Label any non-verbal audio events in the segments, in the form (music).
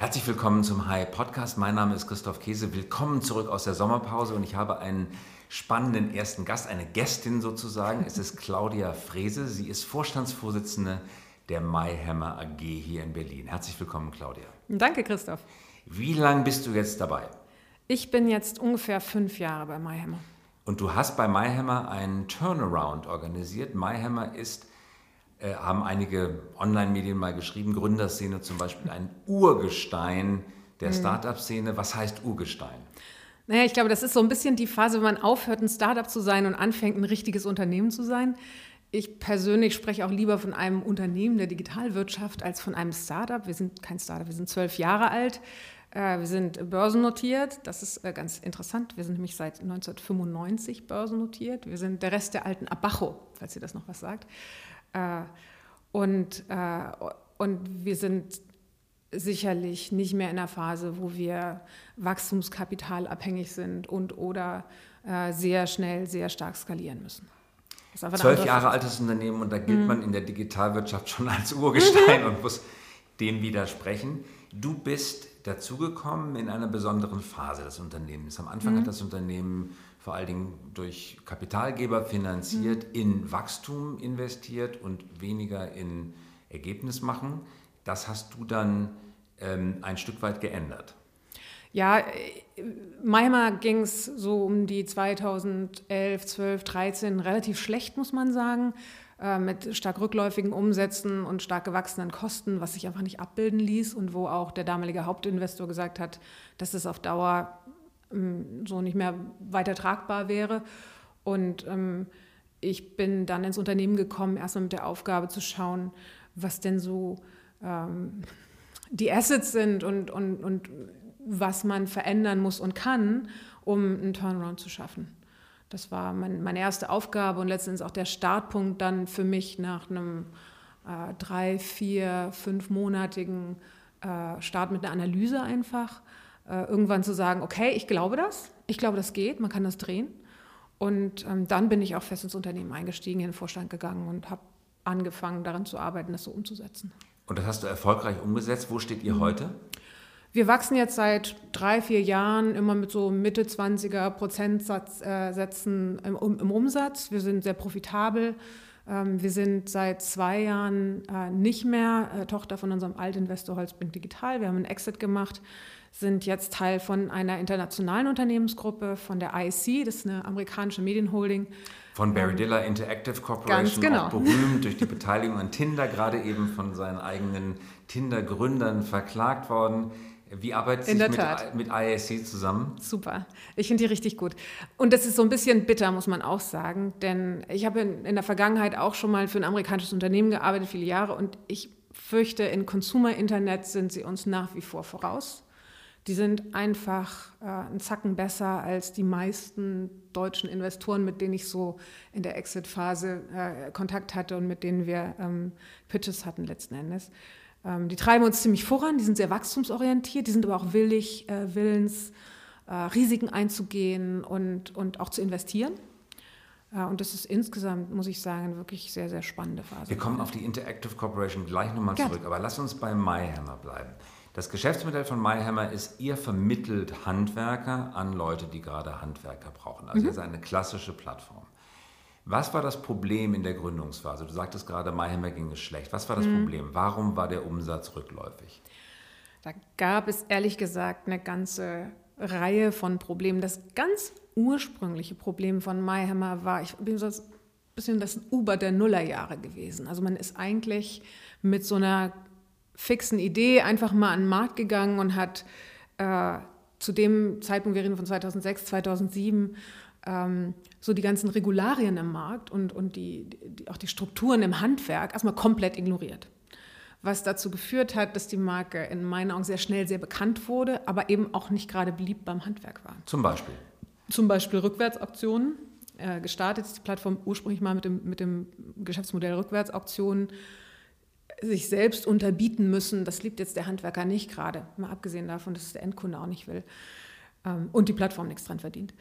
Herzlich willkommen zum Hi Podcast. Mein Name ist Christoph Käse. Willkommen zurück aus der Sommerpause und ich habe einen spannenden ersten Gast, eine Gästin sozusagen. Es ist Claudia Frese. Sie ist Vorstandsvorsitzende der MyHammer AG hier in Berlin. Herzlich willkommen, Claudia. Danke, Christoph. Wie lange bist du jetzt dabei? Ich bin jetzt ungefähr fünf Jahre bei MyHammer. Und du hast bei MyHammer einen Turnaround organisiert. MyHammer ist äh, haben einige Online-Medien mal geschrieben, Gründerszene zum Beispiel ein Urgestein der mhm. Startup-Szene. Was heißt Urgestein? Naja, ich glaube, das ist so ein bisschen die Phase, wenn man aufhört, ein Startup zu sein und anfängt, ein richtiges Unternehmen zu sein. Ich persönlich spreche auch lieber von einem Unternehmen der Digitalwirtschaft als von einem Startup. Wir sind kein Startup, wir sind zwölf Jahre alt. Äh, wir sind börsennotiert, das ist äh, ganz interessant. Wir sind nämlich seit 1995 börsennotiert. Wir sind der Rest der alten Abacho, falls ihr das noch was sagt. Äh, und, äh, und wir sind sicherlich nicht mehr in der Phase, wo wir wachstumskapitalabhängig sind und oder äh, sehr schnell, sehr stark skalieren müssen. Zwölf Jahre altes Unternehmen und da gilt mhm. man in der Digitalwirtschaft schon als Urgestein und muss dem widersprechen. Du bist dazugekommen in einer besonderen Phase des Unternehmens. Am Anfang mhm. hat das Unternehmen vor allen Dingen durch Kapitalgeber finanziert, mhm. in Wachstum investiert und weniger in Ergebnis machen. Das hast du dann ähm, ein Stück weit geändert. Ja, Maimer ging es so um die 2011, 12, 13 relativ schlecht, muss man sagen, äh, mit stark rückläufigen Umsätzen und stark gewachsenen Kosten, was sich einfach nicht abbilden ließ und wo auch der damalige Hauptinvestor gesagt hat, dass es auf Dauer so nicht mehr weiter tragbar wäre. Und ähm, ich bin dann ins Unternehmen gekommen, erstmal mit der Aufgabe zu schauen, was denn so ähm, die Assets sind und, und, und was man verändern muss und kann, um einen Turnaround zu schaffen. Das war mein, meine erste Aufgabe und letztendlich auch der Startpunkt dann für mich nach einem äh, drei, vier, fünfmonatigen äh, Start mit einer Analyse einfach äh, irgendwann zu sagen, okay, ich glaube das, ich glaube, das geht, man kann das drehen. Und ähm, dann bin ich auch fest ins Unternehmen eingestiegen, in den Vorstand gegangen und habe angefangen, daran zu arbeiten, das so umzusetzen. Und das hast du erfolgreich umgesetzt. Wo steht ihr mhm. heute? Wir wachsen jetzt seit drei, vier Jahren immer mit so Mitte 20er Prozentsätzen im, im Umsatz. Wir sind sehr profitabel. Ähm, wir sind seit zwei Jahren äh, nicht mehr äh, Tochter von unserem Altinvestor Holzbrink Digital. Wir haben einen Exit gemacht sind jetzt Teil von einer internationalen Unternehmensgruppe, von der IC, das ist eine amerikanische Medienholding. Von Baradilla Interactive Corporation, Ganz genau. auch berühmt durch die (laughs) Beteiligung an Tinder, gerade eben von seinen eigenen Tinder-Gründern verklagt worden. Wie arbeitet sie mit, mit IAC zusammen? Super. Ich finde die richtig gut. Und das ist so ein bisschen bitter, muss man auch sagen. Denn ich habe in, in, der Vergangenheit auch schon mal für ein amerikanisches Unternehmen gearbeitet, viele Jahre. Und ich fürchte, in Consumer Internet sind sie uns nach wie vor voraus die sind einfach äh, einen Zacken besser als die meisten deutschen Investoren, mit denen ich so in der Exit-Phase äh, Kontakt hatte und mit denen wir ähm, Pitches hatten letzten Endes. Ähm, die treiben uns ziemlich voran, die sind sehr wachstumsorientiert, die sind aber auch willig, äh, willens, äh, Risiken einzugehen und, und auch zu investieren. Ja, und das ist insgesamt, muss ich sagen, wirklich sehr, sehr spannende Phase. Wir kommen auf die Interactive Corporation gleich nochmal zurück, aber lass uns bei MyHammer bleiben. Das Geschäftsmodell von MyHammer ist, ihr vermittelt Handwerker an Leute, die gerade Handwerker brauchen. Also mhm. ihr seid eine klassische Plattform. Was war das Problem in der Gründungsphase? Du sagtest gerade, MyHammer ging es schlecht. Was war das mhm. Problem? Warum war der Umsatz rückläufig? Da gab es ehrlich gesagt eine ganze Reihe von Problemen. Das ganz ursprüngliche Problem von MyHammer war, ich bin so ein bisschen das Uber der Nullerjahre gewesen. Also man ist eigentlich mit so einer fixen Idee einfach mal an den Markt gegangen und hat äh, zu dem Zeitpunkt, wir reden von 2006, 2007, ähm, so die ganzen Regularien im Markt und, und die, die, auch die Strukturen im Handwerk erstmal komplett ignoriert. Was dazu geführt hat, dass die Marke in meinen Augen sehr schnell sehr bekannt wurde, aber eben auch nicht gerade beliebt beim Handwerk war. Zum Beispiel? Zum Beispiel Rückwärtsauktionen. Äh, gestartet ist die Plattform ursprünglich mal mit dem, mit dem Geschäftsmodell Rückwärtsauktionen sich selbst unterbieten müssen, das liebt jetzt der Handwerker nicht gerade, mal abgesehen davon, dass es der Endkunde auch nicht will ähm, und die Plattform nichts dran verdient.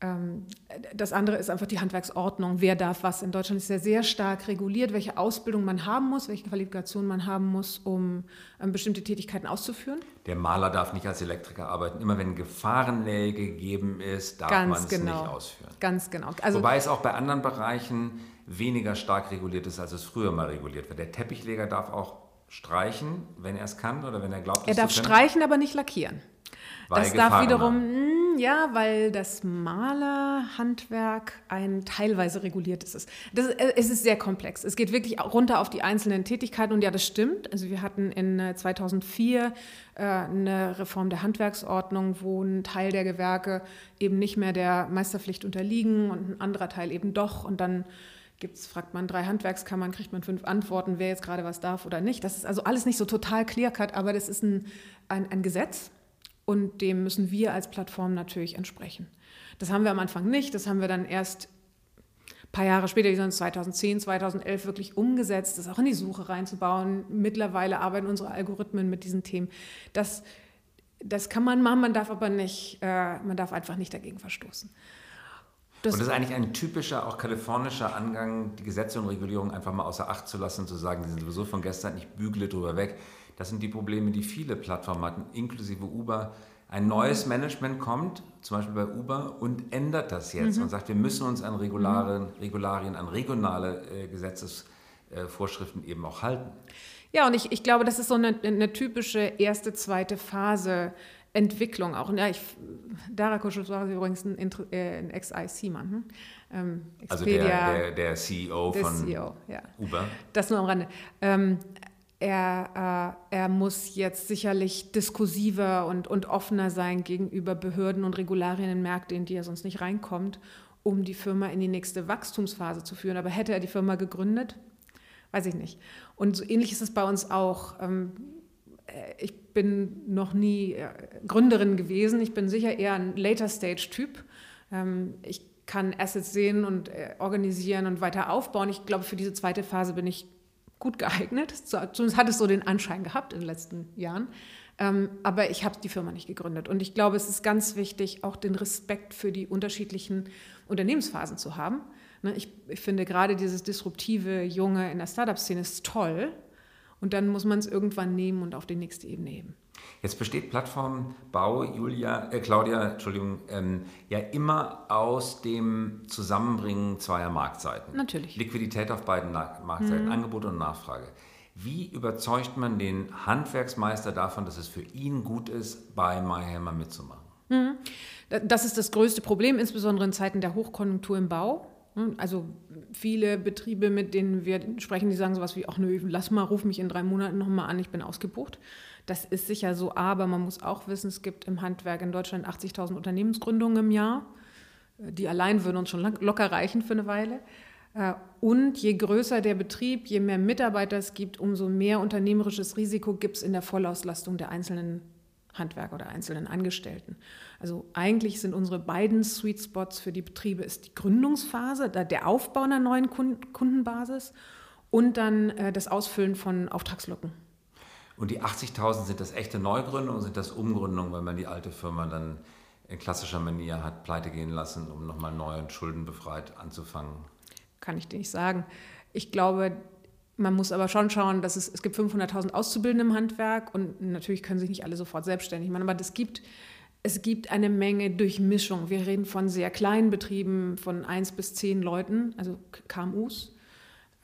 Ähm, das andere ist einfach die Handwerksordnung. Wer darf was? In Deutschland ist ja sehr stark reguliert, welche Ausbildung man haben muss, welche Qualifikation man haben muss, um ähm, bestimmte Tätigkeiten auszuführen. Der Maler darf nicht als Elektriker arbeiten. Immer wenn Gefahrennähe gegeben ist, darf man es genau. nicht ausführen. Ganz genau. Also, Wobei es auch bei anderen Bereichen weniger stark reguliert ist, als es früher mal reguliert wird. Der Teppichleger darf auch streichen, wenn er es kann oder wenn er glaubt, er darf streichen, aber nicht lackieren. Weil das darf wiederum, mh, ja, weil das Malerhandwerk ein teilweise reguliertes ist. Das, äh, es ist sehr komplex. Es geht wirklich runter auf die einzelnen Tätigkeiten und ja, das stimmt. Also wir hatten in 2004 äh, äh, eine Reform der Handwerksordnung, wo ein Teil der Gewerke eben nicht mehr der Meisterpflicht unterliegen und ein anderer Teil eben doch und dann gibt's, fragt man drei Handwerkskammern, kriegt man fünf Antworten, wer jetzt gerade was darf oder nicht. Das ist also alles nicht so total clear-cut, aber das ist ein, ein, ein Gesetz und dem müssen wir als Plattform natürlich entsprechen. Das haben wir am Anfang nicht, das haben wir dann erst ein paar Jahre später, die sind 2010, 2011 wirklich umgesetzt, das auch in die Suche reinzubauen. Mittlerweile arbeiten unsere Algorithmen mit diesen Themen. Das, das kann man machen, man darf aber nicht, äh, man darf einfach nicht dagegen verstoßen. Das und das ist eigentlich ein typischer, auch kalifornischer Angang, die Gesetze und Regulierungen einfach mal außer Acht zu lassen, zu sagen, die sind sowieso von gestern, ich bügle drüber weg. Das sind die Probleme, die viele Plattformen hatten, inklusive Uber. Ein neues Management kommt, zum Beispiel bei Uber, und ändert das jetzt mhm. und sagt, wir müssen uns an Regularien, Regularien an regionale äh, Gesetzesvorschriften äh, eben auch halten. Ja, und ich, ich glaube, das ist so eine, eine typische erste, zweite Phase Entwicklung auch. Ja, ich, Dara Koschutwara ist übrigens ein, äh, ein Ex-IC-Mann. Hm? Ähm, also der, der, der CEO der von CEO, ja. Uber. Das nur am Rande. Ähm, er, äh, er muss jetzt sicherlich diskursiver und, und offener sein gegenüber Behörden und Regularien in Märkte, in die er sonst nicht reinkommt, um die Firma in die nächste Wachstumsphase zu führen. Aber hätte er die Firma gegründet? Weiß ich nicht. Und so ähnlich ist es bei uns auch. Ähm, äh, ich bin noch nie äh, Gründerin gewesen. Ich bin sicher eher ein Later-Stage-Typ. Ähm, ich kann Assets sehen und äh, organisieren und weiter aufbauen. Ich glaube, für diese zweite Phase bin ich gut geeignet. Zumindest hat es so den Anschein gehabt in den letzten Jahren. Ähm, aber ich habe die Firma nicht gegründet. Und ich glaube, es ist ganz wichtig, auch den Respekt für die unterschiedlichen Unternehmensphasen zu haben. Ne, ich finde gerade dieses disruptive Junge in der Startup-Szene ist toll. Und dann muss man es irgendwann nehmen und auf die nächste Ebene heben. Jetzt besteht Plattformbau, Julia, äh, Claudia, Entschuldigung, ähm, ja immer aus dem Zusammenbringen zweier Marktseiten. Natürlich. Liquidität auf beiden Marktseiten, mhm. Angebot und Nachfrage. Wie überzeugt man den Handwerksmeister davon, dass es für ihn gut ist, bei MyHammer mitzumachen? Mhm. Das ist das größte Problem, insbesondere in Zeiten der Hochkonjunktur im Bau. Hm, also viele Betriebe, mit denen wir sprechen, die sagen sowas wie, ach nö, lass mal, ruf mich in drei Monaten nochmal an, ich bin ausgebucht. Das ist sicher so, aber man muss auch wissen, es gibt im Handwerk in Deutschland 80.000 Unternehmensgründungen im Jahr. Die allein würden uns schon locker reichen für eine Weile. Äh, und je größer der Betrieb, je mehr Mitarbeiter es gibt, umso mehr unternehmerisches Risiko gibt es in der Vollauslastung der einzelnen Handwerker oder einzelnen Angestellten. Also eigentlich sind unsere beiden Sweet Spots für die Betriebe ist die Gründungsphase, der Aufbau einer neuen Kundenbasis und dann äh, das Ausfüllen von Auftragslücken. Und die 80.000 sind das echte Neugründungen, sind das Umgründungen, wenn man die alte Firma dann in klassischer Manier hat pleite gehen lassen, um nochmal neu und schuldenbefreit anzufangen? Kann ich dir nicht sagen. Ich glaube, man muss aber schon schauen, dass es, es gibt 500.000 Auszubildende im Handwerk und natürlich können sich nicht alle sofort selbstständig machen, aber es gibt, es gibt eine Menge Durchmischung. Wir reden von sehr kleinen Betrieben, von eins bis zehn Leuten, also KMUs.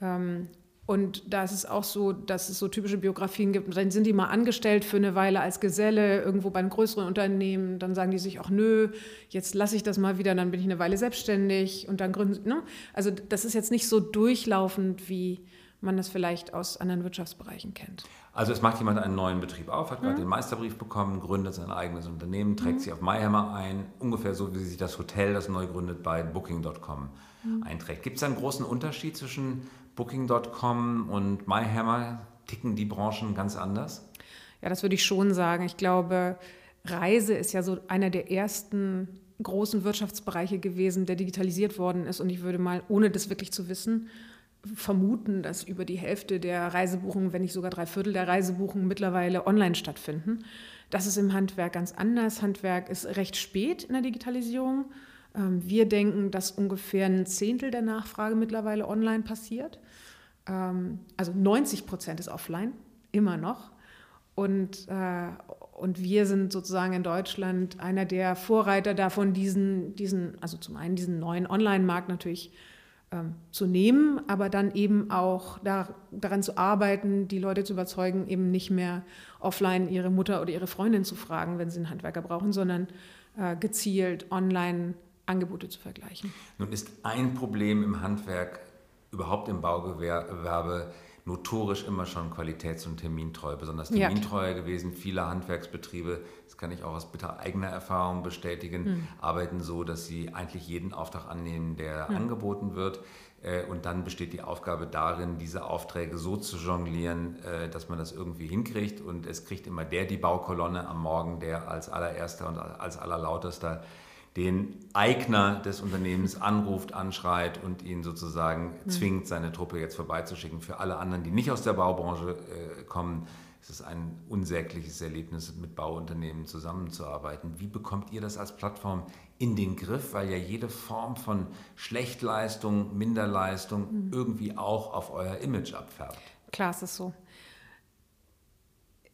Ähm, und da ist es auch so, dass es so typische Biografien gibt. Dann sind die mal angestellt für eine Weile als Geselle irgendwo bei einem größeren Unternehmen. Dann sagen die sich, ach nö, jetzt lasse ich das mal wieder, dann bin ich eine Weile selbstständig und dann gründen. Ne? Also das ist jetzt nicht so durchlaufend wie man das vielleicht aus anderen Wirtschaftsbereichen kennt. Also es macht jemand einen neuen Betrieb auf, hat gerade mhm. den Meisterbrief bekommen, gründet sein eigenes Unternehmen, trägt mhm. sich auf MyHammer ein, ungefähr so wie sich das Hotel, das neu gründet, bei Booking.com mhm. einträgt. Gibt es einen großen Unterschied zwischen Booking.com und MyHammer? Ticken die Branchen ganz anders? Ja, das würde ich schon sagen. Ich glaube, Reise ist ja so einer der ersten großen Wirtschaftsbereiche gewesen, der digitalisiert worden ist. Und ich würde mal, ohne das wirklich zu wissen, vermuten, dass über die Hälfte der Reisebuchungen, wenn nicht sogar drei Viertel der Reisebuchungen mittlerweile online stattfinden. Das ist im Handwerk ganz anders. Handwerk ist recht spät in der Digitalisierung. Ähm, wir denken, dass ungefähr ein Zehntel der Nachfrage mittlerweile online passiert. Ähm, also 90 Prozent ist offline, immer noch. Und, äh, und wir sind sozusagen in Deutschland einer der Vorreiter davon, diesen, diesen also zum einen diesen neuen Online-Markt natürlich ähm, zu nehmen, aber dann eben auch da, daran zu arbeiten, die Leute zu überzeugen, eben nicht mehr offline ihre Mutter oder ihre Freundin zu fragen, wenn sie einen Handwerker brauchen, sondern äh, gezielt online Angebote zu vergleichen. Nun ist ein Problem im Handwerk, überhaupt im Baugewerbe, notorisch immer schon qualitäts- und termintreu, besonders termintreuer ja. gewesen. Viele Handwerksbetriebe, das kann ich auch aus bitter eigener Erfahrung bestätigen, mhm. arbeiten so, dass sie eigentlich jeden Auftrag annehmen, der mhm. angeboten wird. Äh, und dann besteht die Aufgabe darin, diese Aufträge so zu jonglieren, äh, dass man das irgendwie hinkriegt. Und es kriegt immer der die Baukolonne am Morgen, der als allererster und als allerlautester den Eigner des Unternehmens anruft, anschreit und ihn sozusagen mhm. zwingt, seine Truppe jetzt vorbeizuschicken. Für alle anderen, die nicht aus der Baubranche äh, kommen, ist es ein unsägliches Erlebnis, mit Bauunternehmen zusammenzuarbeiten. Wie bekommt ihr das als Plattform in den Griff, weil ja jede Form von Schlechtleistung, Minderleistung mhm. irgendwie auch auf euer Image abfärbt? Klar, es ist so.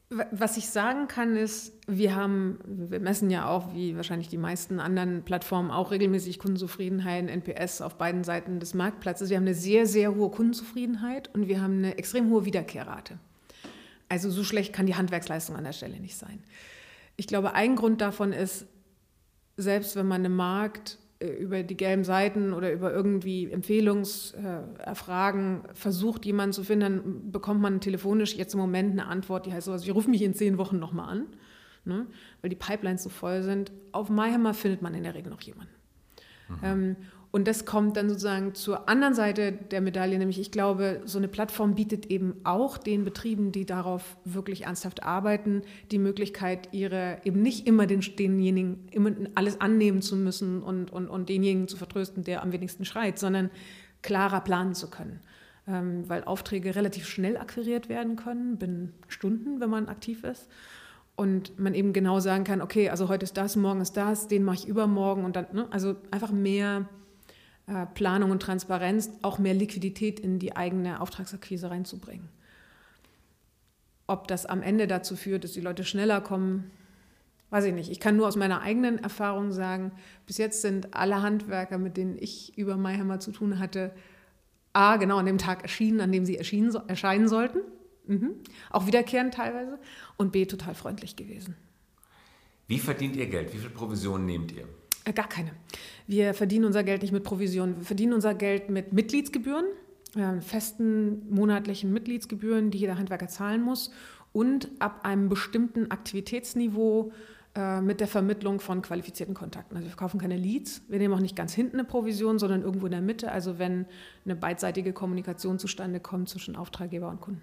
Was ich sagen kann, ist, wir haben, wir messen ja auch, wie wahrscheinlich die meisten anderen Plattformen, auch regelmäßig Kundenzufriedenheit, NPS auf beiden Seiten des Marktplatzes. Wir haben eine sehr, sehr hohe Kundenzufriedenheit und wir haben eine extrem hohe Wiederkehrrate. Also so schlecht kann die Handwerksleistung an der Stelle nicht sein. Ich glaube, ein Grund davon ist, selbst wenn man einen Markt über die gelben Seiten oder über irgendwie Empfehlungserfragen versucht, jemanden zu finden, dann bekommt man telefonisch jetzt im Moment eine Antwort, die heißt sowas, ich rufe mich in zehn Wochen nochmal an, ne? weil die Pipelines so voll sind. Auf MyHammer findet man in der Regel noch jemanden. Mhm. Ähm, und das kommt dann sozusagen zur anderen Seite der Medaille, nämlich ich glaube, so eine Plattform bietet eben auch den Betrieben, die darauf wirklich ernsthaft arbeiten, die Möglichkeit, ihre eben nicht immer den, denjenigen immer alles annehmen zu müssen und, und, und denjenigen zu vertrösten, der am wenigsten schreit, sondern klarer planen zu können. Ähm, weil Aufträge relativ schnell akquiriert werden können, binnen Stunden, wenn man aktiv ist und man eben genau sagen kann, okay, also heute ist das, morgen ist das, den mache ich übermorgen und dann, ne, also einfach mehr äh, Planung und Transparenz auch mehr Liquidität in die eigene Auftragsakquise reinzubringen. Ob das am Ende dazu führt, dass die Leute schneller kommen, weiß ich nicht. Ich kann nur aus meiner eigenen Erfahrung sagen, bis jetzt sind alle Handwerker, mit denen ich über Mayhammer zu tun hatte, A, genau an dem Tag erschienen, an dem sie erschienen, erscheinen sollten. Mhm. Auch wiederkehrend teilweise. Und B, total freundlich gewesen. Wie verdient ihr Geld? Wie viel Provisionen nehmt ihr? Äh, gar keine. Wir verdienen unser Geld nicht mit Provisionen. Wir verdienen unser Geld mit Mitgliedsgebühren, äh, festen monatlichen Mitgliedsgebühren, die jeder Handwerker zahlen muss und ab einem bestimmten Aktivitätsniveau äh, mit der Vermittlung von qualifizierten Kontakten. Also wir verkaufen keine Leads, wir nehmen auch nicht ganz hinten eine Provision, sondern irgendwo in der Mitte, also wenn eine beidseitige Kommunikation zustande kommt zwischen Auftraggeber und Kunden.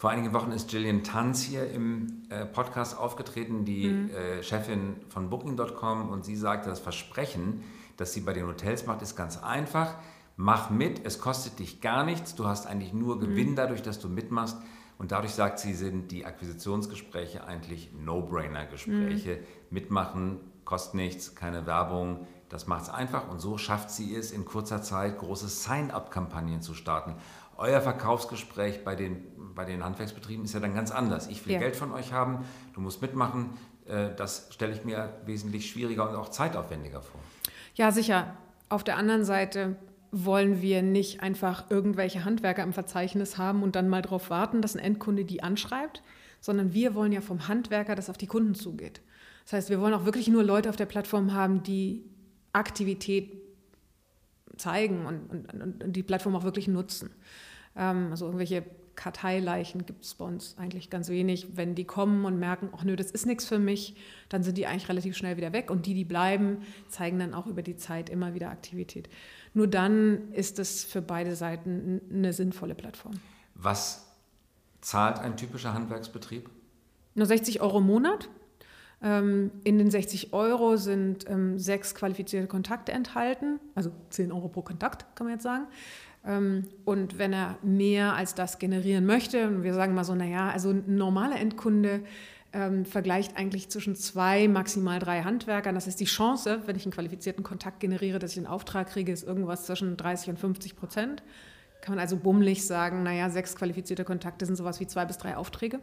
Vor einigen Wochen ist Gillian Tanz hier im äh, Podcast aufgetreten, die mhm. äh, Chefin von Booking.com, und sie sagte, das Versprechen, das sie bei den Hotels macht, ist ganz einfach. Mach mit, es kostet dich gar nichts, du hast eigentlich nur mhm. Gewinn mhm. dadurch, dass du mitmachst. Und dadurch sagt sie, sind die Akquisitionsgespräche eigentlich No-Brainer-Gespräche. Mhm. Mitmachen kostet nichts, keine Werbung, das macht es einfach. Und so schafft sie es, in kurzer Zeit große Sign-up-Kampagnen zu starten. Euer Verkaufsgespräch bei den bei den Handwerksbetrieben ist ja dann ganz anders. Ich will ja. Geld von euch haben, du musst mitmachen. Äh, das stelle ich mir wesentlich schwieriger und auch zeitaufwendiger vor. Ja, sicher. Auf der anderen Seite wollen wir nicht einfach irgendwelche Handwerker im Verzeichnis haben und dann mal darauf warten, dass ein Endkunde die anschreibt, sondern wir wollen ja vom Handwerker, dass auf die Kunden zugeht. Das heißt, wir wollen auch wirklich nur Leute auf der Plattform haben, die Aktivität zeigen und, und, und die Plattform auch wirklich nutzen. Ähm, also irgendwelche Karteileichen gibt es bei uns eigentlich ganz wenig. Wenn die kommen und merken, ach nö, das ist nichts für mich, dann sind die eigentlich relativ schnell wieder weg. Und die, die bleiben, zeigen dann auch über die Zeit immer wieder Aktivität. Nur dann ist es für beide Seiten eine sinnvolle Plattform. Was zahlt ein typischer Handwerksbetrieb? Nur 60 Euro im Monat. Ähm, in den 60 Euro sind ähm, sechs qualifizierte Kontakte enthalten, also 10 Euro pro Kontakt, kann man jetzt sagen. Ähm, und wenn er mehr als das generieren möchte, und wir sagen mal so, naja, also ein normaler Endkunde ähm, vergleicht eigentlich zwischen zwei, maximal drei Handwerkern. Das heißt, die Chance, wenn ich einen qualifizierten Kontakt generiere, dass ich einen Auftrag kriege, ist irgendwas zwischen 30 und 50 Prozent. Kann man also bummelig sagen, naja, sechs qualifizierte Kontakte sind sowas wie zwei bis drei Aufträge.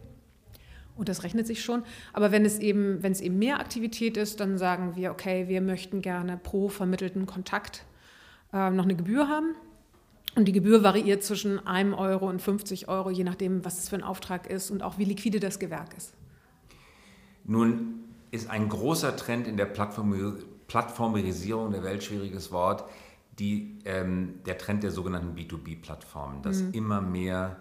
Und das rechnet sich schon. Aber wenn es eben, wenn es eben mehr Aktivität ist, dann sagen wir, okay, wir möchten gerne pro vermittelten Kontakt äh, noch eine Gebühr haben. Und die Gebühr variiert zwischen einem Euro und 50 Euro, je nachdem, was es für ein Auftrag ist und auch wie liquide das Gewerk ist. Nun ist ein großer Trend in der Plattformisierung der Welt, schwieriges Wort, die, ähm, der Trend der sogenannten B2B-Plattformen, dass mhm. immer mehr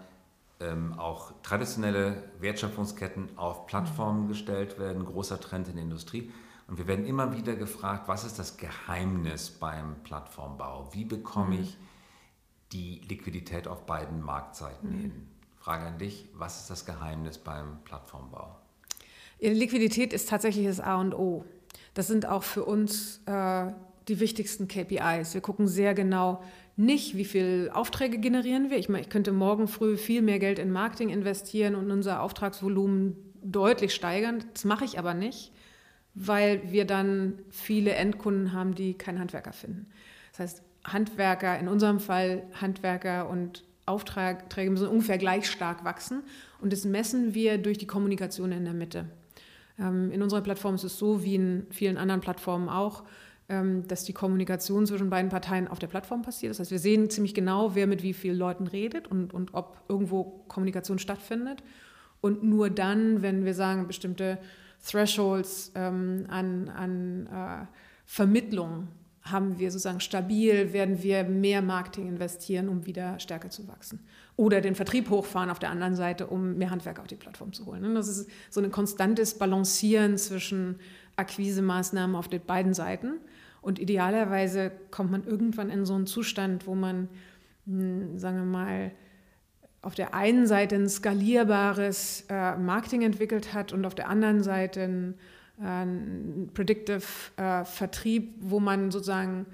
ähm, auch traditionelle Wertschöpfungsketten auf Plattformen mhm. gestellt werden, großer Trend in der Industrie. Und wir werden immer wieder gefragt, was ist das Geheimnis beim Plattformbau? Wie bekomme mhm. ich die Liquidität auf beiden Marktseiten mhm. hin? Frage an dich, was ist das Geheimnis beim Plattformbau? Liquidität ist tatsächlich das A und O. Das sind auch für uns äh, die wichtigsten KPIs. Wir gucken sehr genau nicht, wie viele Aufträge generieren wir. Ich meine, ich könnte morgen früh viel mehr Geld in Marketing investieren und unser Auftragsvolumen deutlich steigern. Das mache ich aber nicht, weil wir dann viele Endkunden haben, die keinen Handwerker finden. Das heißt, Handwerker, in unserem Fall Handwerker und Aufträge müssen ungefähr gleich stark wachsen. Und das messen wir durch die Kommunikation in der Mitte. Ähm, in unserer Plattform ist es so, wie in vielen anderen Plattformen auch, ähm, dass die Kommunikation zwischen beiden Parteien auf der Plattform passiert. Das heißt, wir sehen ziemlich genau, wer mit wie vielen Leuten redet und, und ob irgendwo Kommunikation stattfindet. Und nur dann, wenn wir sagen, bestimmte Thresholds ähm, an, an äh, Vermittlung haben wir sozusagen stabil, werden wir mehr Marketing investieren, um wieder stärker zu wachsen. Oder den Vertrieb hochfahren auf der anderen Seite, um mehr Handwerker auf die Plattform zu holen. Das ist so ein konstantes Balancieren zwischen Akquisemaßnahmen auf den beiden Seiten. Und idealerweise kommt man irgendwann in so einen Zustand, wo man, hm, sagen wir mal, auf der einen Seite ein skalierbares äh, Marketing entwickelt hat und auf der anderen Seite ein ein Predictive äh, Vertrieb, wo man sozusagen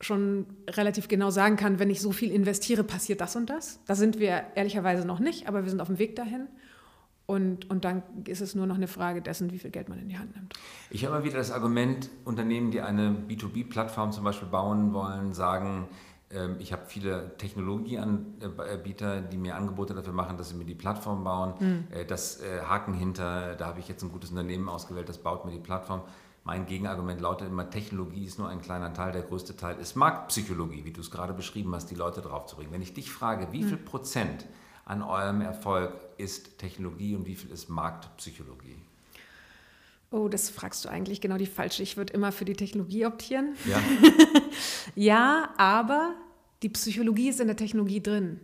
schon relativ genau sagen kann, wenn ich so viel investiere, passiert das und das. Da sind wir ehrlicherweise noch nicht, aber wir sind auf dem Weg dahin. Und, und dann ist es nur noch eine Frage dessen, wie viel Geld man in die Hand nimmt. Ich habe immer wieder das Argument, Unternehmen, die eine B2B-Plattform zum Beispiel bauen wollen, sagen, ich habe viele Technologieanbieter, die mir Angebote dafür machen, dass sie mir die Plattform bauen. Mhm. Das äh, Haken hinter, da habe ich jetzt ein gutes Unternehmen ausgewählt, das baut mir die Plattform. Mein Gegenargument lautet immer, Technologie ist nur ein kleiner Teil, der größte Teil ist Marktpsychologie, wie du es gerade beschrieben hast, die Leute drauf zu bringen. Wenn ich dich frage, wie viel mhm. Prozent an eurem Erfolg ist Technologie und wie viel ist Marktpsychologie? Oh, das fragst du eigentlich genau die falsche. Ich würde immer für die Technologie optieren. Ja. (laughs) ja, aber die Psychologie ist in der Technologie drin.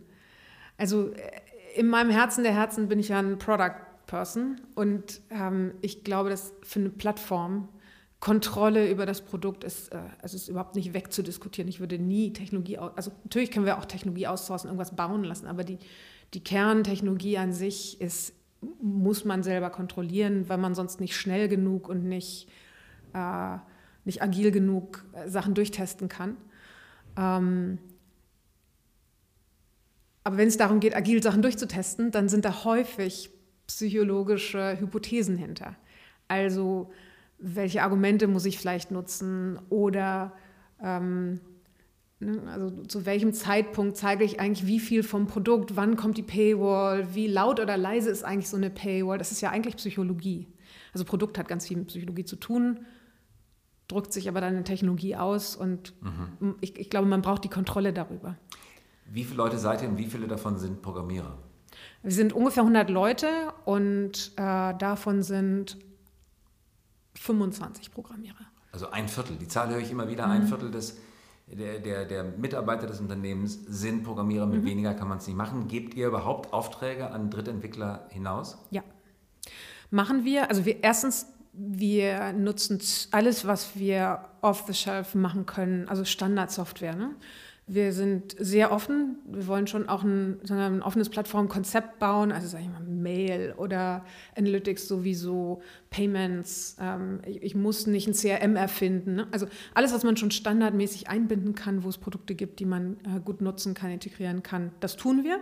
Also äh, in meinem Herzen der Herzen bin ich ja ein Product Person und ähm, ich glaube, dass für eine Plattform Kontrolle über das Produkt ist, äh, also ist überhaupt nicht wegzudiskutieren. Ich würde nie Technologie, also natürlich können wir auch Technologie aussourcen, irgendwas bauen lassen, aber die, die Kerntechnologie an sich ist muss man selber kontrollieren, weil man sonst nicht schnell genug und nicht, äh, nicht agil genug äh, Sachen durchtesten kann. Ähm, aber wenn es darum geht, agil Sachen durchzutesten, dann sind da häufig psychologische Hypothesen hinter. Also welche Argumente muss ich vielleicht nutzen oder ähm? Also zu welchem Zeitpunkt zeige ich eigentlich wie viel vom Produkt, wann kommt die Paywall, wie laut oder leise ist eigentlich so eine Paywall. Das ist ja eigentlich Psychologie. Also Produkt hat ganz viel mit Psychologie zu tun, drückt sich aber dann in Technologie aus und mhm. ich, ich, glaube, man braucht die Kontrolle darüber. Wie viele Leute seid ihr und wie viele davon sind Programmierer? Wir sind ungefähr 100 Leute und äh, davon sind 25 Programmierer. Also ein Viertel, die Zahl höre ich immer wieder, mhm. ein Viertel des der, der, der, Mitarbeiter des Unternehmens sind Programmierer, mit mhm. weniger kann man es nicht machen. Gebt ihr überhaupt Aufträge an Drittentwickler hinaus? Ja. Machen wir. Also wir erstens, wir nutzen alles, was wir off the shelf machen können, also Standardsoftware. Ne? Wir sind sehr offen. Wir wollen schon auch ein, ein offenes Plattformkonzept bauen, also sage ich mal Mail oder Analytics sowieso, Payments. Ähm, ich, ich, muss nicht ein CRM erfinden. Ne? Also alles, was man schon standardmäßig einbinden kann, wo es Produkte gibt, die man äh, gut nutzen kann, integrieren kann, das tun wir.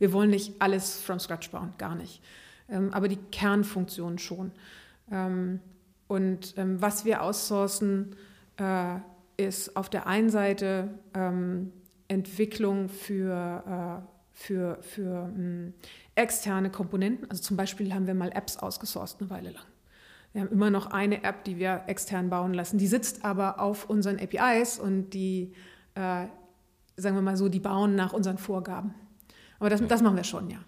Wir wollen nicht alles from scratch bauen, gar nicht. Ähm, aber die Kernfunktion schon. Ähm, und ähm, was wir outsourcen, äh, ist auf der einen Seite ähm, Entwicklung für, äh, für, für mh, hm, externe Komponenten. Also zum Beispiel haben wir mal Apps ausgesourced eine Weile lang. Wir haben immer noch eine App, die wir extern bauen lassen. Die sitzt aber auf unseren APIs und die, äh, sagen wir mal so, die bauen nach unseren Vorgaben. Aber das, das machen wir schon, ja.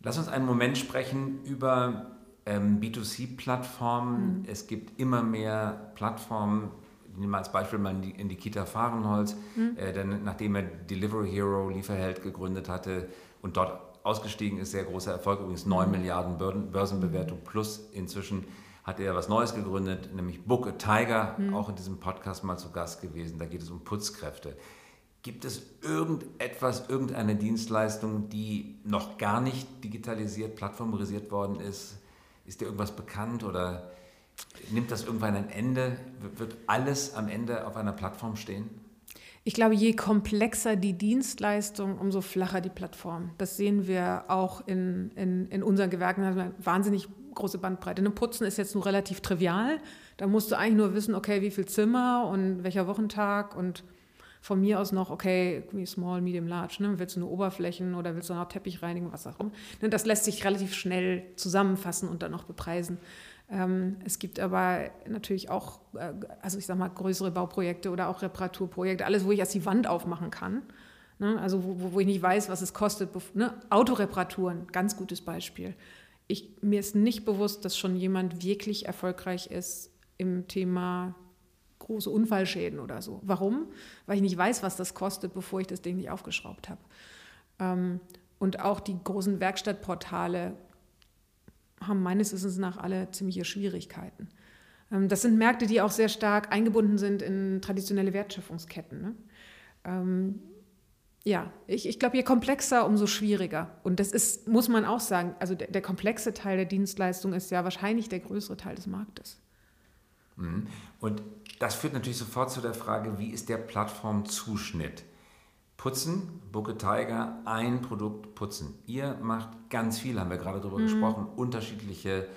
Lass uns einen Moment sprechen über ähm, B2C-Plattformen. Mhm. Es gibt immer mehr Plattformen, ich nehme mal als Beispiel mal in die, in die Kita Fahrenholz, mhm. äh, denn nachdem er Delivery Hero Lieferheld gegründet hatte und dort ausgestiegen ist, sehr großer Erfolg, übrigens 9 mhm. Milliarden Börsenbewertung plus inzwischen hat er was Neues gegründet, nämlich Book a Tiger, mhm. auch in diesem Podcast mal zu Gast gewesen. Da geht es um Putzkräfte. Gibt es irgendetwas, irgendeine Dienstleistung, die noch gar nicht digitalisiert, plattformisiert worden ist? Ist dir irgendwas bekannt oder nimmt das irgendwann ein Ende? Wird alles am Ende auf einer Plattform stehen? Ich glaube, je komplexer die Dienstleistung, umso flacher die Plattform. Das sehen wir auch in, in, in unseren Gewerken. Da eine wahnsinnig große Bandbreite. Eine Putzen ist jetzt nur relativ trivial. Da musst du eigentlich nur wissen, okay, wie viel Zimmer und welcher Wochentag und von mir aus noch, okay, small, medium, large, ne? willst du nur Oberflächen oder willst du noch Teppich reinigen, was auch immer. Ne, das lässt sich relativ schnell zusammenfassen und dann noch bepreisen. Ähm, es gibt aber natürlich auch, äh, also ich sag mal, größere Bauprojekte oder auch Reparaturprojekte, alles, wo ich erst die Wand aufmachen kann. Ne? Also wo, wo, ich nicht weiß, was es kostet. Ne? Autoreparaturen, ganz gutes Beispiel. Ich, mir ist nicht bewusst, dass schon jemand wirklich erfolgreich ist im Thema große Unfallschäden oder so. Warum? Weil ich nicht weiß, was das kostet, bevor ich das Ding nicht aufgeschraubt habe. Ähm, und auch die großen Werkstattportale haben meines Wissens nach alle ziemliche Schwierigkeiten. Ähm, das sind Märkte, die auch sehr stark eingebunden sind in traditionelle Wertschöpfungsketten. Ne? Ähm, ja, ich, ich glaube, je komplexer, umso schwieriger. Und das ist, muss man auch sagen, also der, der, komplexe Teil der Dienstleistung ist ja wahrscheinlich der größere Teil des Marktes. Mhm. Und das führt natürlich sofort zu der Frage, wie ist der Plattformzuschnitt? Putzen, Bucke Tiger, ein Produkt putzen. Ihr macht ganz viel, haben wir gerade darüber mhm. gesprochen, unterschiedliche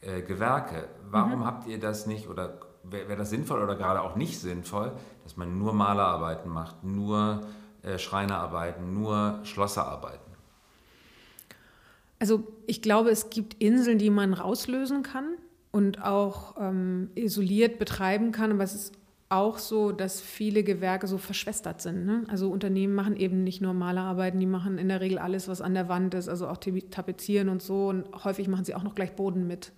äh, Gewerke. Warum mhm. habt ihr das nicht oder wäre wär das sinnvoll oder gerade auch nicht sinnvoll, dass man nur Malerarbeiten macht, nur äh, Schreinerarbeiten, nur Schlosserarbeiten? Also ich glaube, es gibt Inseln, die man rauslösen kann und auch ähm, isoliert betreiben kann, aber es ist auch so, dass viele Gewerke so verschwestert sind. Ne? Also Unternehmen machen eben nicht nur Malerarbeiten, die machen in der Regel alles, was an der Wand ist, also auch Tapezieren und so. Und häufig machen sie auch noch gleich Boden mit.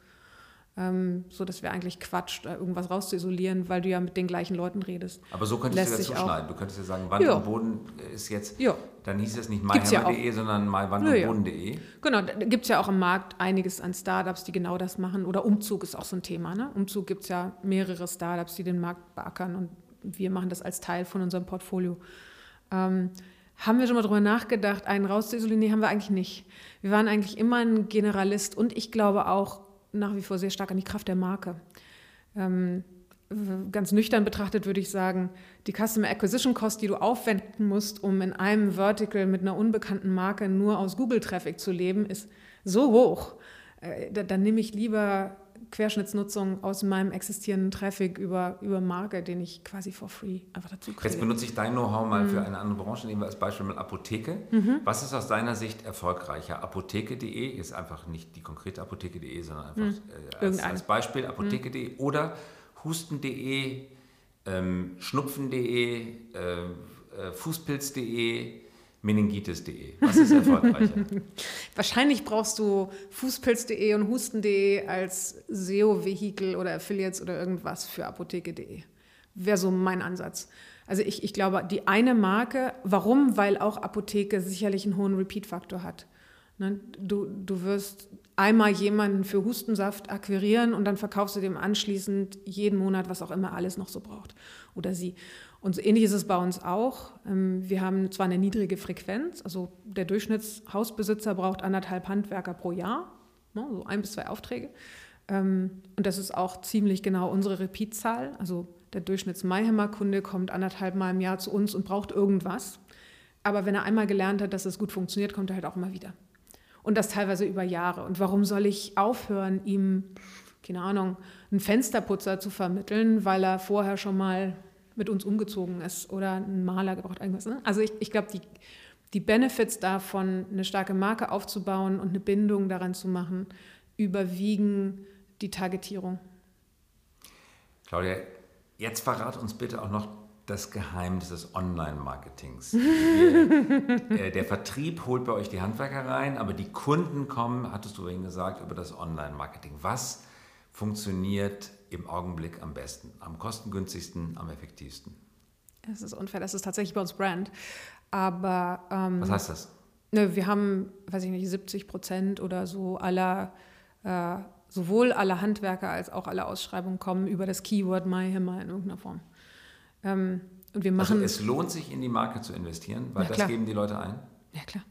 Ähm, so dass wir eigentlich Quatsch, da irgendwas rauszuisolieren, weil du ja mit den gleichen Leuten redest. Aber so könntest Lässt du das zuschneiden. Du könntest ja sagen, Wand jo. und Boden ist jetzt, jo. dann hieß es nicht myhammer.de, ja sondern mywandundboden.de. Genau, da gibt es ja auch im Markt einiges an Startups, die genau das machen. Oder Umzug ist auch so ein Thema. Ne? Umzug gibt es ja mehrere Startups, die den Markt beackern und wir machen das als Teil von unserem Portfolio. Ähm, haben wir schon mal darüber nachgedacht, einen rauszuisolieren? Nee, haben wir eigentlich nicht. Wir waren eigentlich immer ein Generalist und ich glaube auch, nach wie vor sehr stark an die Kraft der Marke. Ähm, ganz nüchtern betrachtet würde ich sagen, die Customer Acquisition Cost, die du aufwenden musst, um in einem Vertical mit einer unbekannten Marke nur aus Google-Traffic zu leben, ist so hoch. Äh, da, dann nehme ich lieber Querschnittsnutzung aus meinem existierenden Traffic über, über Marke, den ich quasi for free einfach dazu kriege. Jetzt benutze ich dein Know-how mal mhm. für eine andere Branche. Nehmen wir als Beispiel mal Apotheke. Mhm. Was ist aus deiner Sicht erfolgreicher? Apotheke.de ist einfach nicht die konkrete Apotheke.de, sondern einfach mhm. äh, als, als, Beispiel Apotheke.de mhm. oder Husten.de, ähm, Schnupfen.de, äh, äh, Fußpilz.de, meningitis.de? Was ist erfolgreicher? (laughs) Wahrscheinlich brauchst du fußpilz.de und husten.de als SEO-Vehikel oder Affiliates oder irgendwas für apotheke.de. Wäre so mein Ansatz. Also ich, ich glaube, die eine Marke, warum? Weil auch Apotheke sicherlich einen hohen Repeat-Faktor hat. Ne? Du, du wirst einmal jemanden für Hustensaft akquirieren und dann verkaufst du dem anschließend jeden Monat, was auch immer alles noch so braucht oder sie. Und so ähnlich ist es bei uns auch. Ähm, wir haben zwar eine niedrige Frequenz, also der Durchschnittshausbesitzer braucht anderthalb Handwerker pro Jahr, ne, so ein bis zwei Aufträge. Ähm, und das ist auch ziemlich genau unsere Repeat-Zahl. Also der Durchschnitts-Mayhemmer-Kunde kommt anderthalb Mal im Jahr zu uns und braucht irgendwas. Aber wenn er einmal gelernt hat, dass es gut funktioniert, kommt er halt auch immer wieder. Und das teilweise über Jahre. Und warum soll ich aufhören, ihm, keine Ahnung, einen Fensterputzer zu vermitteln, weil er vorher schon mal mit uns umgezogen ist oder einen Maler gebraucht, irgendwas. Ne? Also ich, ich glaube, die, die Benefits davon, eine starke Marke aufzubauen und eine Bindung daran zu machen, überwiegen die Targetierung. Claudia, jetzt verrat uns bitte auch noch das Geheimnis des Online-Marketings. (laughs) äh, der Vertrieb holt bei euch die Handwerker rein, aber die Kunden kommen, hattest du vorhin gesagt, über das Online-Marketing. Was funktioniert im Augenblick am besten, am kostengünstigsten, am effektivsten? Das ist unfair, das ist tatsächlich bei uns Brand. Aber. Ähm, Was heißt das? Ne, wir haben, weiß ich nicht, 70 Prozent oder so aller, äh, sowohl aller Handwerker als auch aller Ausschreibungen kommen über das Keyword MyHammer in irgendeiner Form. Ähm, und wir machen. Also es lohnt sich in die Marke zu investieren, weil ja, das geben die Leute ein. Ja, klar.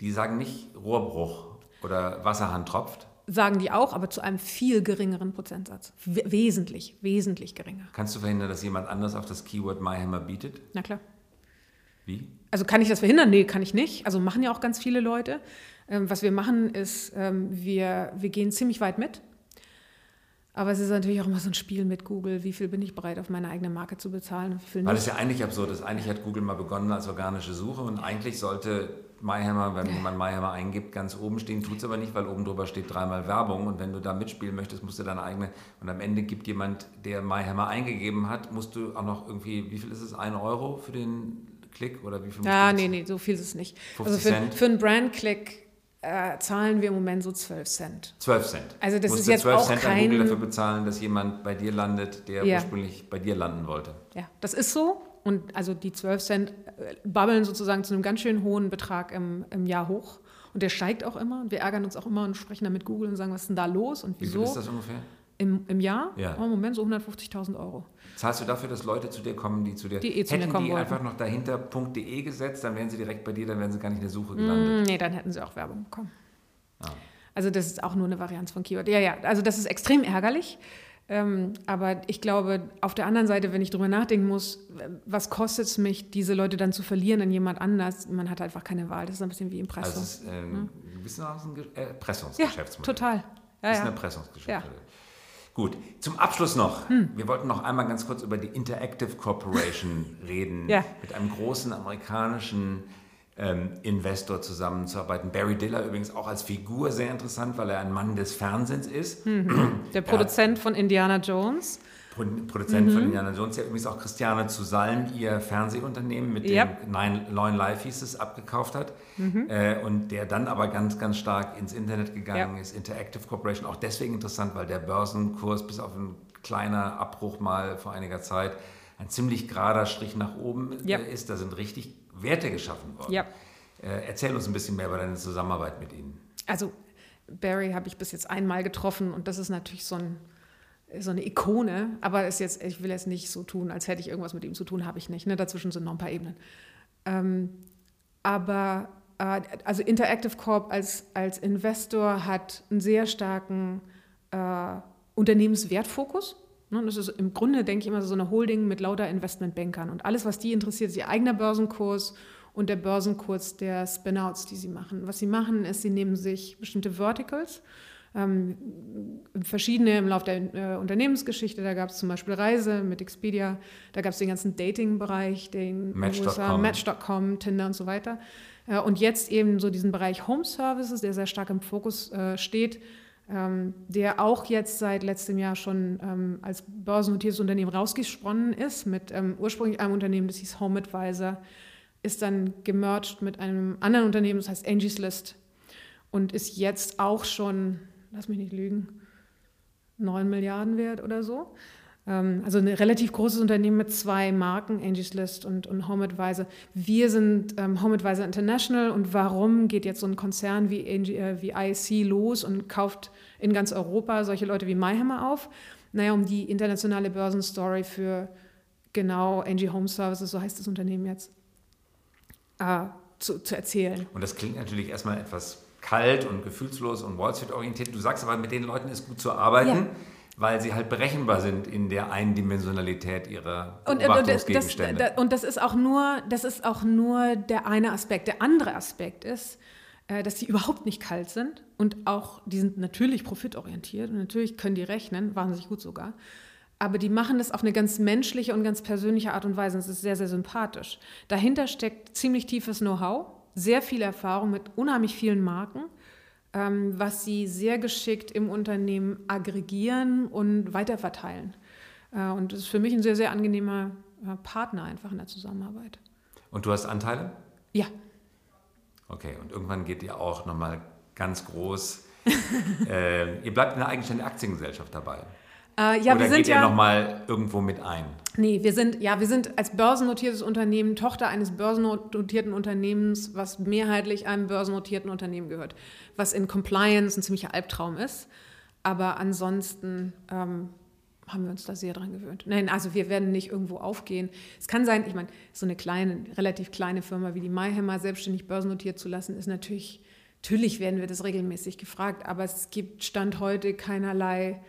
Die sagen nicht Rohrbruch oder Wasserhand tropft, sagen die auch, aber zu einem viel geringeren Prozentsatz. Wesentlich, wesentlich geringer. Kannst du verhindern, dass jemand anders auf das Keyword MyHammer bietet? Na klar. Wie? Also kann ich das verhindern? Nee, kann ich nicht. Also machen ja auch ganz viele Leute. Ähm, was wir machen, ist, ähm, wir, wir gehen ziemlich weit mit. Aber es ist natürlich auch immer so ein Spiel mit Google. Wie viel bin ich bereit, auf meine eigene Marke zu bezahlen? Weil es ja eigentlich absurd ist. Eigentlich hat Google mal begonnen als organische Suche und eigentlich sollte MyHammer, wenn jemand MyHammer eingibt, ganz oben stehen, tut es aber nicht, weil oben drüber steht dreimal Werbung und wenn du da mitspielen möchtest, musst du deine eigene und am Ende gibt jemand, der MyHammer eingegeben hat, musst du auch noch irgendwie, wie viel ist es, ein Euro für den Klick oder wie viel? Ja, nee, nee, so viel ist es nicht. 50 also für, Cent? für einen Brand-Klick äh, zahlen wir im Moment so 12 Cent. 12 Cent. Also das Musst ist jetzt 12 auch Cent kein... an Google dafür bezahlen, dass jemand bei dir landet, der ja. ursprünglich bei dir landen wollte. Ja, das ist so. Und also die 12 Cent äh, babbeln sozusagen zu einem ganz schön hohen Betrag im, im Jahr hoch. Und der steigt auch immer. Und wir ärgern uns auch immer und sprechen dann mit Google und sagen, was ist denn da los und wieso? Wie viel ist das ungefähr? Im, im Jahr? Ja. Oh, Im Moment so 150.000 Euro. Zahlst du dafür, dass Leute zu dir kommen, die zu dir... Die eh zu hätten mir kommen die wollten. einfach noch dahinter .de gesetzt, dann wären sie direkt bei dir, dann wären sie gar nicht in der Suche gelandet. Mm, nee, dann hätten sie auch Werbung bekommen. Ah. Also das ist auch nur eine Varianz von Keyword. Ja, ja, also das ist extrem ärgerlich. Ähm, aber ich glaube, auf der anderen Seite, wenn ich drüber nachdenken muss, was kostet es mich, diese Leute dann zu verlieren an jemand anders? Man hat einfach keine Wahl. Das ist ein bisschen wie Impressum. Also es ist ähm, ja? ein bisschen ein Erpressungsgeschäftsmodell. Ja, total. Ja, das ist ein Erpressungsgeschäftsmodell. Ja. Gut, zum Abschluss noch. Hm. Wir wollten noch einmal ganz kurz über die Interactive Corporation (laughs) reden. Ja. Mit einem großen amerikanischen ähm, Investor zusammenzuarbeiten. Barry Diller übrigens auch als Figur sehr interessant, weil er ein Mann des Fernsehens ist. Mhm. (clears throat) Der Produzent von Indiana Jones. Produzent mhm. von Indiana Jones, der übrigens auch Christiane zu Salm ihr Fernsehunternehmen mit yep. dem Nine, Nine Life hieß es, abgekauft hat. Mhm. Äh, und der dann aber ganz, ganz stark ins Internet gegangen yep. ist. Interactive Corporation, auch deswegen interessant, weil der Börsenkurs bis auf ein kleiner Abbruch mal vor einiger Zeit ein ziemlich gerader Strich nach oben yep. äh, ist. Da sind richtig Werte geschaffen worden. Ja. Äh, erzähl uns ein bisschen mehr über deine Zusammenarbeit mit ihnen. Also Barry habe ich bis jetzt einmal getroffen und das ist natürlich so, ein, so eine Ikone, aber ist jetzt, ich will jetzt nicht so tun, als hätte ich irgendwas mit ihm zu tun, habe ich nicht. Ne? Dazwischen sind noch ein paar Ebenen. Ähm, aber äh, also Interactive Corp als, als Investor hat einen sehr starken äh, Unternehmenswertfokus. Ne, das ist im Grunde, denke ich immer, so eine Holding mit lauter Investmentbankern. Und alles, was die interessiert, ist ihr eigener Börsenkurs und der Börsenkurs der Spinouts, die sie machen. Was sie machen, ist, sie nehmen sich bestimmte Verticals, ähm, verschiedene im Laufe der äh, Unternehmensgeschichte. Da gab es zum Beispiel Reise mit Expedia, da gab es den ganzen Dating-Bereich, den Match.com, Match.com, Tinder und so weiter. Äh, und jetzt eben so diesen Bereich Home Services, der sehr stark im Fokus äh, steht ähm, der auch jetzt seit letztem Jahr schon ähm, als börsennotiertes Unternehmen rausgesponnen ist, mit ähm, ursprünglich einem Unternehmen, das hieß Home Advisor, ist dann gemerged mit einem anderen Unternehmen, das heißt Angie's List und ist jetzt auch schon, lass mich nicht lügen, 9 Milliarden wert oder so. Ähm, also ein relativ großes Unternehmen mit zwei Marken, Angie's List und, und HomeAdvisor. Wir sind ähm, HomeAdvisor International und warum geht jetzt so ein Konzern wie, äh, wie IC los und kauft in ganz Europa solche Leute wie MyHammer auf? Naja, um die internationale Börsenstory für genau Angie Home Services, so heißt das Unternehmen jetzt, äh, zu, zu erzählen. Und das klingt natürlich erstmal etwas kalt und gefühlslos und Wall Street orientiert. Du sagst aber, mit den Leuten ist gut zu arbeiten. Ja weil sie halt berechenbar sind in der Eindimensionalität ihrer und, Beobachtungsgegenstände. Und das, und das ist auch nur, das ist auch nur der eine Aspekt. Der andere Aspekt ist, äh, dass sie überhaupt nicht kalt sind und auch, die sind natürlich profitorientiert und natürlich können die rechnen, wahnsinnig gut sogar. Aber die machen das auf eine ganz menschliche und ganz persönliche Art und Weise. Und es ist sehr, sehr sympathisch. Dahinter steckt ziemlich tiefes Know-how, sehr viel Erfahrung mit unheimlich vielen Marken ähm, was sie sehr geschickt im Unternehmen aggregieren und weiterverteilen. Äh, und das ist für mich ein sehr, sehr angenehmer äh, Partner einfach in der Zusammenarbeit. Und du hast Anteile? Ja. Okay, und irgendwann geht ihr auch nochmal ganz groß. (laughs) äh, ihr bleibt in der eigenständigen Aktiengesellschaft dabei. Äh, ja, Oder wir sind geht ja, ihr nochmal irgendwo mit ein? Nee, wir sind, ja, wir sind als börsennotiertes Unternehmen Tochter eines börsennotierten Unternehmens, was mehrheitlich einem börsennotierten Unternehmen gehört, was in Compliance ein ziemlicher Albtraum ist. Aber ansonsten ähm, haben wir uns da sehr dran gewöhnt. Nein, also wir werden nicht irgendwo aufgehen. Es kann sein, ich meine, so eine kleine, relativ kleine Firma wie die Mayhemmer selbstständig börsennotiert zu lassen, ist natürlich, natürlich werden wir das regelmäßig gefragt, aber es gibt Stand heute keinerlei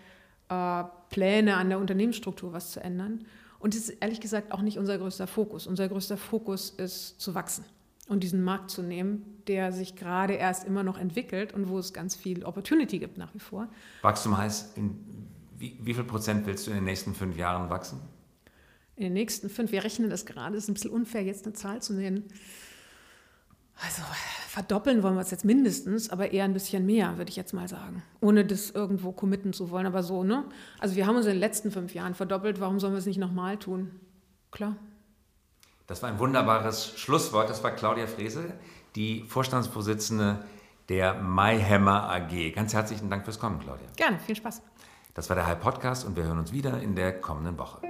äh, Pläne an der Unternehmensstruktur was zu ändern. Und es ist ehrlich gesagt auch nicht unser größter Fokus. Unser größter Fokus ist zu wachsen und diesen Markt zu nehmen, der sich gerade erst immer noch entwickelt und wo es ganz viel Opportunity gibt nach wie vor. Wachstum heißt, wie, wie viel Prozent willst du in den nächsten fünf Jahren wachsen? In den nächsten fünf, wir rechnen das gerade, es ist ein bisschen unfair, jetzt eine Zahl zu nennen. Also verdoppeln wollen wir es jetzt mindestens, aber eher ein bisschen mehr, würde ich jetzt mal sagen. Ohne das irgendwo committen zu wollen, aber so, ne? Also wir haben uns in den letzten fünf Jahren verdoppelt, warum sollen wir es nicht nochmal tun? Klar. Das war ein wunderbares Schlusswort. Das war Claudia Frese, die Vorstandsvorsitzende der MyHammer AG. Ganz herzlichen Dank fürs Kommen, Claudia. Gerne, viel Spaß. Das war der High Podcast und wir hören uns wieder in der kommenden Woche.